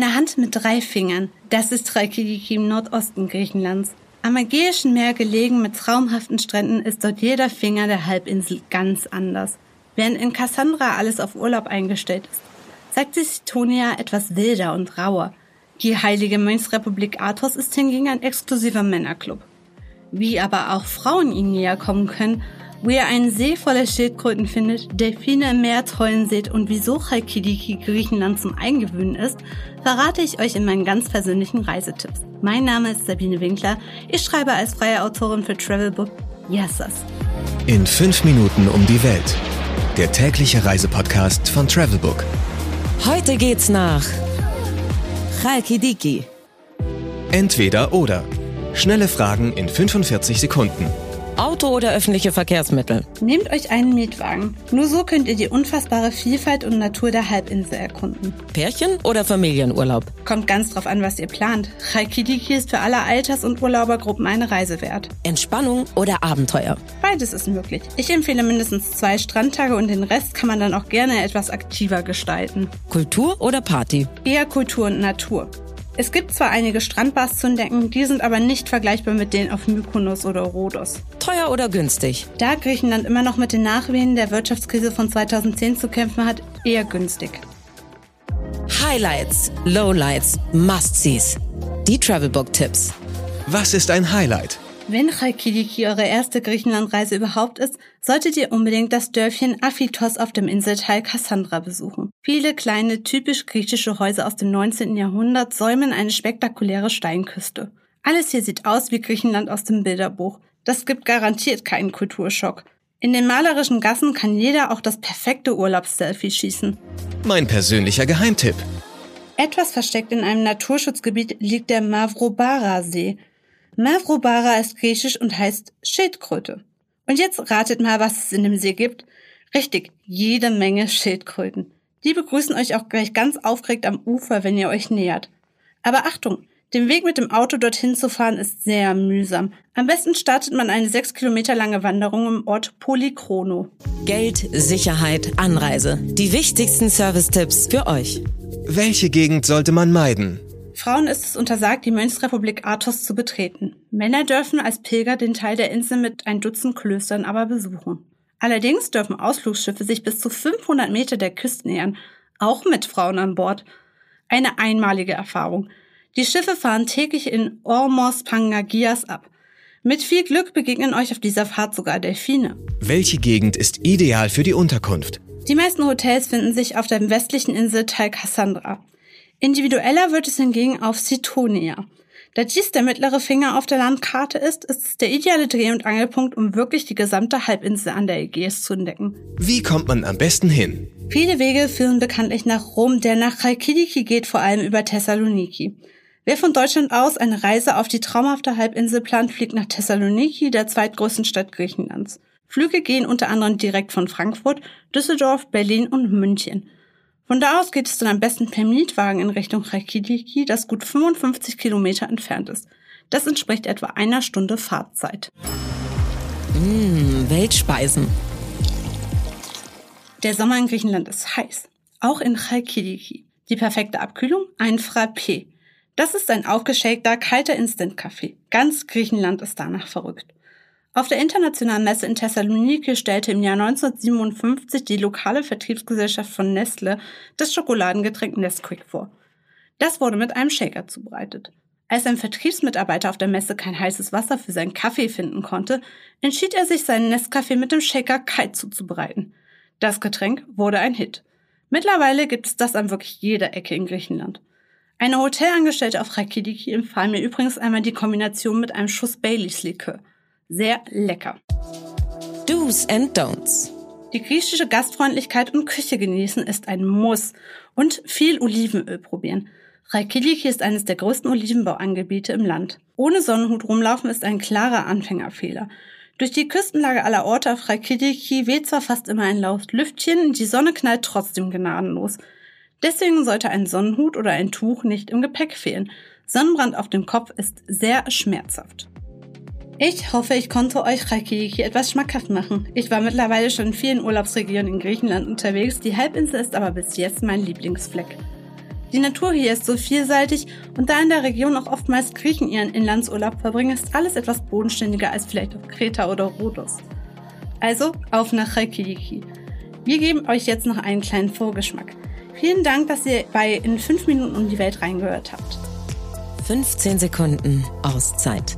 Eine Hand mit drei Fingern. Das ist Traikediki im Nordosten Griechenlands. Am Ägäischen Meer gelegen mit traumhaften Stränden ist dort jeder Finger der Halbinsel ganz anders. Während in Cassandra alles auf Urlaub eingestellt ist, zeigt sich Sitonia etwas wilder und rauer. Die heilige Mönchsrepublik Athos ist hingegen ein exklusiver Männerclub. Wie aber auch Frauen ihnen näher kommen können, wo ihr einen See voller Schildkröten findet, Delfine im Meer tollen seht und wieso Chalkidiki Griechenland zum Eingewöhnen ist, verrate ich euch in meinen ganz persönlichen Reisetipps. Mein Name ist Sabine Winkler. Ich schreibe als freie Autorin für Travelbook Yassas. In fünf Minuten um die Welt. Der tägliche Reisepodcast von Travelbook. Heute geht's nach Chalkidiki. Entweder oder. Schnelle Fragen in 45 Sekunden. Auto oder öffentliche Verkehrsmittel? Nehmt euch einen Mietwagen. Nur so könnt ihr die unfassbare Vielfalt und Natur der Halbinsel erkunden. Pärchen oder Familienurlaub? Kommt ganz drauf an, was ihr plant. Chalkidiki ist für alle Alters- und Urlaubergruppen eine Reise wert. Entspannung oder Abenteuer? Beides ist möglich. Ich empfehle mindestens zwei Strandtage und den Rest kann man dann auch gerne etwas aktiver gestalten. Kultur oder Party? Eher Kultur und Natur. Es gibt zwar einige Strandbars zu entdecken, die sind aber nicht vergleichbar mit denen auf Mykonos oder Rhodos. Teuer oder günstig? Da Griechenland immer noch mit den Nachwehen der Wirtschaftskrise von 2010 zu kämpfen hat, eher günstig. Highlights, Lowlights, Must-Sees. Die Travelbook-Tipps. Was ist ein Highlight? Wenn Chalkidiki eure erste Griechenlandreise überhaupt ist, solltet ihr unbedingt das Dörfchen Aphitos auf dem Inselteil Kassandra besuchen. Viele kleine, typisch griechische Häuser aus dem 19. Jahrhundert säumen eine spektakuläre Steinküste. Alles hier sieht aus wie Griechenland aus dem Bilderbuch. Das gibt garantiert keinen Kulturschock. In den malerischen Gassen kann jeder auch das perfekte Urlaubsselfie schießen. Mein persönlicher Geheimtipp. Etwas versteckt in einem Naturschutzgebiet liegt der Mavrobara-See. Mavrobara ist griechisch und heißt Schildkröte. Und jetzt ratet mal, was es in dem See gibt. Richtig, jede Menge Schildkröten. Die begrüßen euch auch gleich ganz aufgeregt am Ufer, wenn ihr euch nähert. Aber Achtung, den Weg mit dem Auto dorthin zu fahren ist sehr mühsam. Am besten startet man eine sechs Kilometer lange Wanderung im Ort Polychrono. Geld, Sicherheit, Anreise. Die wichtigsten Service-Tipps für euch. Welche Gegend sollte man meiden? Frauen ist es untersagt, die Mönchsrepublik Athos zu betreten. Männer dürfen als Pilger den Teil der Insel mit ein Dutzend Klöstern aber besuchen. Allerdings dürfen Ausflugsschiffe sich bis zu 500 Meter der Küste nähern, auch mit Frauen an Bord. Eine einmalige Erfahrung. Die Schiffe fahren täglich in Ormos Pangagias ab. Mit viel Glück begegnen euch auf dieser Fahrt sogar Delfine. Welche Gegend ist ideal für die Unterkunft? Die meisten Hotels finden sich auf dem westlichen Inselteil Cassandra. Individueller wird es hingegen auf Sitonia. Da dies der mittlere Finger auf der Landkarte ist, ist es der ideale Dreh- und Angelpunkt, um wirklich die gesamte Halbinsel an der Ägäis zu entdecken. Wie kommt man am besten hin? Viele Wege führen bekanntlich nach Rom, der nach Chalkidiki geht vor allem über Thessaloniki. Wer von Deutschland aus eine Reise auf die traumhafte Halbinsel plant, fliegt nach Thessaloniki, der zweitgrößten Stadt Griechenlands. Flüge gehen unter anderem direkt von Frankfurt, Düsseldorf, Berlin und München. Von da aus geht es dann am besten per Mietwagen in Richtung Chalkidiki, das gut 55 Kilometer entfernt ist. Das entspricht etwa einer Stunde Fahrzeit. Mmh, Weltspeisen. Der Sommer in Griechenland ist heiß. Auch in Chalkidiki. Die perfekte Abkühlung? Ein Frappé. Das ist ein aufgeschäkter, kalter Instant-Kaffee. Ganz Griechenland ist danach verrückt. Auf der Internationalen Messe in Thessaloniki stellte im Jahr 1957 die lokale Vertriebsgesellschaft von Nestle das Schokoladengetränk Nesquik vor. Das wurde mit einem Shaker zubereitet. Als ein Vertriebsmitarbeiter auf der Messe kein heißes Wasser für seinen Kaffee finden konnte, entschied er sich, seinen Nescafé mit dem Shaker kalt zuzubereiten. Das Getränk wurde ein Hit. Mittlerweile gibt es das an wirklich jeder Ecke in Griechenland. Eine Hotelangestellte auf Rakidiki empfahl mir übrigens einmal die Kombination mit einem Schuss Baileys Likör. Sehr lecker. Do's and Don'ts. Die griechische Gastfreundlichkeit und Küche genießen ist ein Muss und viel Olivenöl probieren. Raikiliki ist eines der größten Olivenbauangebiete im Land. Ohne Sonnenhut rumlaufen ist ein klarer Anfängerfehler. Durch die Küstenlage aller Orte auf Raikiliki weht zwar fast immer ein lautes Lüftchen, die Sonne knallt trotzdem gnadenlos. Deswegen sollte ein Sonnenhut oder ein Tuch nicht im Gepäck fehlen. Sonnenbrand auf dem Kopf ist sehr schmerzhaft. Ich hoffe, ich konnte euch Reykjavik etwas schmackhaft machen. Ich war mittlerweile schon in vielen Urlaubsregionen in Griechenland unterwegs, die Halbinsel ist aber bis jetzt mein Lieblingsfleck. Die Natur hier ist so vielseitig und da in der Region auch oftmals Griechen ihren Inlandsurlaub verbringen, ist alles etwas bodenständiger als vielleicht auf Kreta oder Rhodos. Also auf nach Chalkidiki. Wir geben euch jetzt noch einen kleinen Vorgeschmack. Vielen Dank, dass ihr bei In 5 Minuten um die Welt reingehört habt. 15 Sekunden Auszeit